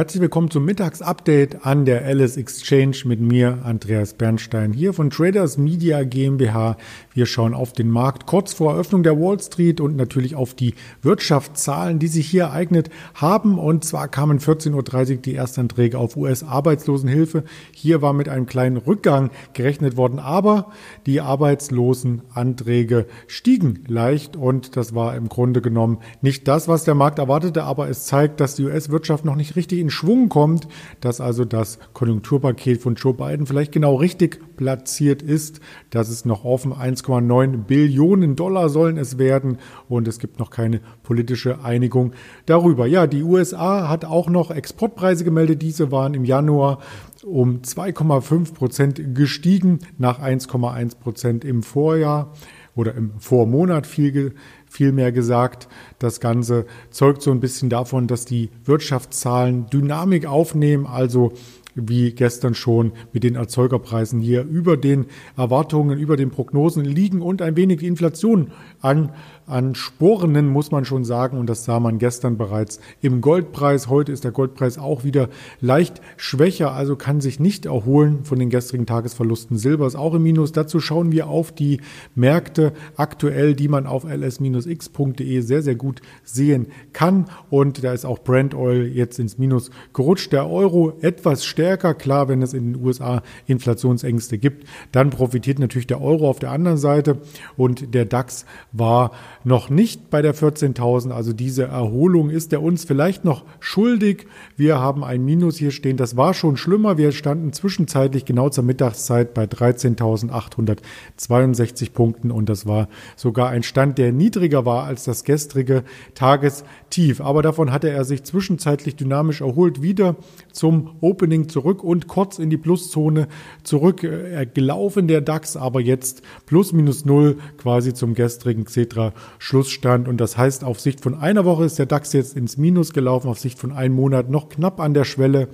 Herzlich willkommen zum Mittagsupdate an der Alice Exchange mit mir, Andreas Bernstein, hier von Traders Media GmbH. Wir schauen auf den Markt kurz vor Eröffnung der Wall Street und natürlich auf die Wirtschaftszahlen, die sich hier ereignet haben. Und zwar kamen 14.30 Uhr die Erstanträge auf US-Arbeitslosenhilfe. Hier war mit einem kleinen Rückgang gerechnet worden, aber die Arbeitslosenanträge stiegen leicht und das war im Grunde genommen nicht das, was der Markt erwartete, aber es zeigt, dass die US-Wirtschaft noch nicht richtig in Schwung kommt, dass also das Konjunkturpaket von Joe Biden vielleicht genau richtig platziert ist. Das ist noch offen. 1,9 Billionen Dollar sollen es werden und es gibt noch keine politische Einigung darüber. Ja, die USA hat auch noch Exportpreise gemeldet. Diese waren im Januar um 2,5 Prozent gestiegen nach 1,1 Prozent im Vorjahr oder im Vormonat viel, viel mehr gesagt. Das Ganze zeugt so ein bisschen davon, dass die Wirtschaftszahlen Dynamik aufnehmen, also wie gestern schon mit den Erzeugerpreisen hier über den Erwartungen, über den Prognosen liegen und ein wenig Inflation an, an Spornen, muss man schon sagen. Und das sah man gestern bereits im Goldpreis. Heute ist der Goldpreis auch wieder leicht schwächer, also kann sich nicht erholen von den gestrigen Tagesverlusten. Silber ist auch im Minus. Dazu schauen wir auf die Märkte aktuell, die man auf ls-x.de sehr, sehr gut sehen kann. Und da ist auch Brent Oil jetzt ins Minus gerutscht. Der Euro etwas stärker. Klar, wenn es in den USA Inflationsängste gibt, dann profitiert natürlich der Euro auf der anderen Seite und der DAX war noch nicht bei der 14.000. Also diese Erholung ist er uns vielleicht noch schuldig. Wir haben ein Minus hier stehen. Das war schon schlimmer. Wir standen zwischenzeitlich genau zur Mittagszeit bei 13.862 Punkten und das war sogar ein Stand, der niedriger war als das gestrige Tagestief. Aber davon hatte er sich zwischenzeitlich dynamisch erholt, wieder zum Opening zurück und kurz in die Pluszone zurück äh, gelaufen der DAX, aber jetzt plus minus null quasi zum gestrigen Xetra Schlussstand. Und das heißt, auf Sicht von einer Woche ist der DAX jetzt ins Minus gelaufen, auf Sicht von einem Monat noch knapp an der Schwelle.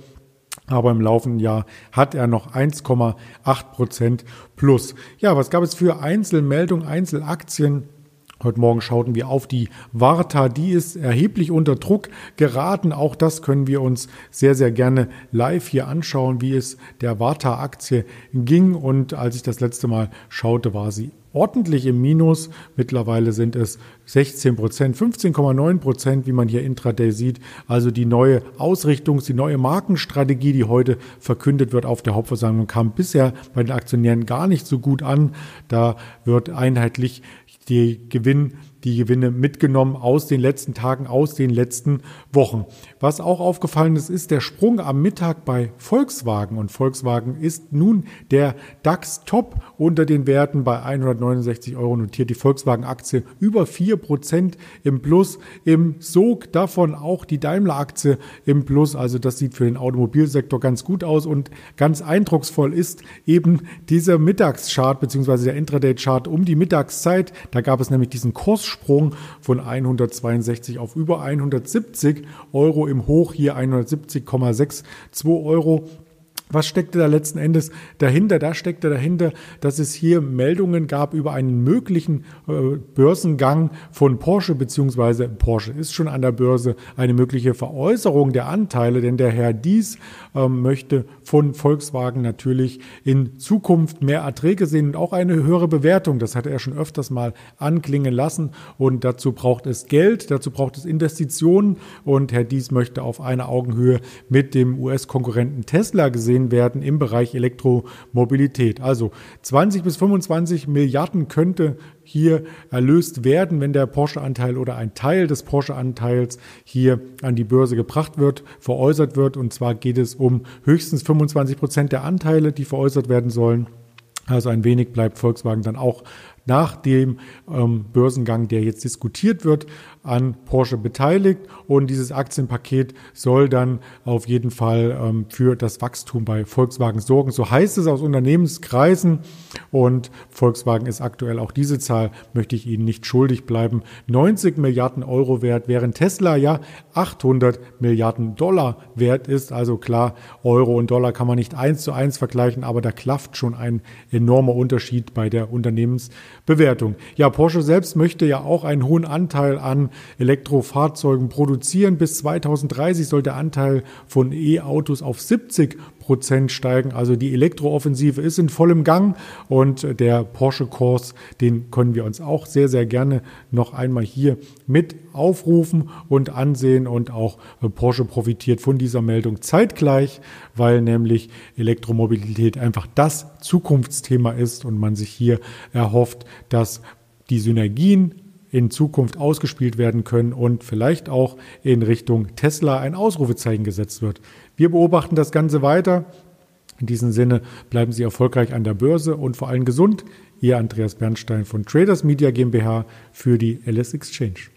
Aber im laufenden Jahr hat er noch 1,8 Prozent plus. Ja, was gab es für Einzelmeldungen, Einzelaktien? Heute Morgen schauten wir auf die Warta. Die ist erheblich unter Druck geraten. Auch das können wir uns sehr, sehr gerne live hier anschauen, wie es der Warta-Aktie ging. Und als ich das letzte Mal schaute, war sie ordentlich im Minus. Mittlerweile sind es 16 Prozent, 15,9 Prozent, wie man hier intraday sieht. Also die neue Ausrichtung, die neue Markenstrategie, die heute verkündet wird auf der Hauptversammlung, kam bisher bei den Aktionären gar nicht so gut an. Da wird einheitlich die Gewinn die Gewinne mitgenommen aus den letzten Tagen, aus den letzten Wochen. Was auch aufgefallen ist, ist der Sprung am Mittag bei Volkswagen. Und Volkswagen ist nun der DAX-Top unter den Werten bei 169 Euro notiert. Die Volkswagen-Aktie über 4 Prozent im Plus. Im Sog davon auch die Daimler-Aktie im Plus. Also das sieht für den Automobilsektor ganz gut aus und ganz eindrucksvoll ist eben dieser Mittagschart bzw. der Intraday-Chart um die Mittagszeit. Da gab es nämlich diesen Kurssprung Kurssprung von 162 auf über 170 Euro im Hoch, hier 170,62 Euro. Was steckte da letzten Endes dahinter? Da steckte dahinter, dass es hier Meldungen gab über einen möglichen äh, Börsengang von Porsche, beziehungsweise Porsche ist schon an der Börse, eine mögliche Veräußerung der Anteile, denn der Herr Dies ähm, möchte von Volkswagen natürlich in Zukunft mehr Erträge sehen und auch eine höhere Bewertung. Das hat er schon öfters mal anklingen lassen und dazu braucht es Geld, dazu braucht es Investitionen und Herr Dies möchte auf einer Augenhöhe mit dem US-Konkurrenten Tesla gesehen gesehen werden im Bereich Elektromobilität. Also 20 bis 25 Milliarden könnte hier erlöst werden, wenn der Porsche-Anteil oder ein Teil des Porsche-Anteils hier an die Börse gebracht wird, veräußert wird. Und zwar geht es um höchstens 25 Prozent der Anteile, die veräußert werden sollen. Also ein wenig bleibt Volkswagen dann auch nach dem ähm, Börsengang, der jetzt diskutiert wird, an Porsche beteiligt. Und dieses Aktienpaket soll dann auf jeden Fall ähm, für das Wachstum bei Volkswagen sorgen. So heißt es aus Unternehmenskreisen. Und Volkswagen ist aktuell auch diese Zahl, möchte ich Ihnen nicht schuldig bleiben, 90 Milliarden Euro wert, während Tesla ja 800 Milliarden Dollar wert ist. Also klar, Euro und Dollar kann man nicht eins zu eins vergleichen, aber da klafft schon ein enormer Unterschied bei der Unternehmens Bewertung. Ja, Porsche selbst möchte ja auch einen hohen Anteil an Elektrofahrzeugen produzieren. Bis 2030 soll der Anteil von E-Autos auf 70 Prozent steigen. Also die Elektrooffensive ist in vollem Gang und der Porsche Kurs, den können wir uns auch sehr, sehr gerne noch einmal hier mit aufrufen und ansehen und auch Porsche profitiert von dieser Meldung zeitgleich, weil nämlich Elektromobilität einfach das Zukunftsthema ist und man sich hier erhofft, dass die Synergien in Zukunft ausgespielt werden können und vielleicht auch in Richtung Tesla ein Ausrufezeichen gesetzt wird. Wir beobachten das Ganze weiter. In diesem Sinne bleiben Sie erfolgreich an der Börse und vor allem gesund. Ihr Andreas Bernstein von Traders Media GmbH für die LS Exchange.